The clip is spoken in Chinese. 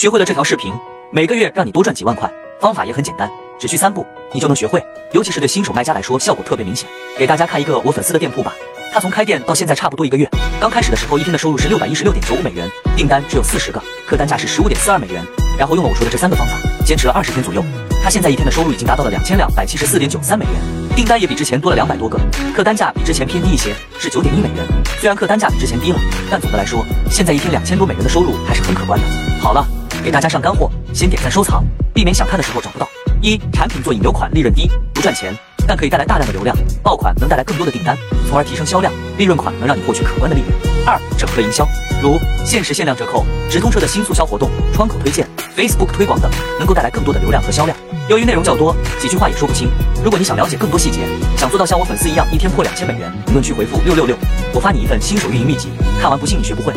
学会了这条视频，每个月让你多赚几万块，方法也很简单，只需三步，你就能学会。尤其是对新手卖家来说，效果特别明显。给大家看一个我粉丝的店铺吧，他从开店到现在差不多一个月，刚开始的时候一天的收入是六百一十六点九五美元，订单只有四十个，客单价是十五点四二美元。然后用了我说的这三个方法，坚持了二十天左右，他现在一天的收入已经达到了两千两百七十四点九三美元，订单也比之前多了两百多个，客单价比之前偏低一些，是九点一美元。虽然客单价比之前低了，但总的来说，现在一天两千多美元的收入还是很可观的。好了。给大家上干货，先点赞收藏，避免想看的时候找不到。一产品做引流款，利润低，不赚钱，但可以带来大量的流量。爆款能带来更多的订单，从而提升销量。利润款能让你获取可观的利润。二整合营销，如限时限量折扣、直通车的新促销活动、窗口推荐、Facebook 推广等，能够带来更多的流量和销量。由于内容较多，几句话也说不清。如果你想了解更多细节，想做到像我粉丝一样一天破两千美元，评论区回复六六六，我发你一份新手运营秘籍，看完不信你学不会。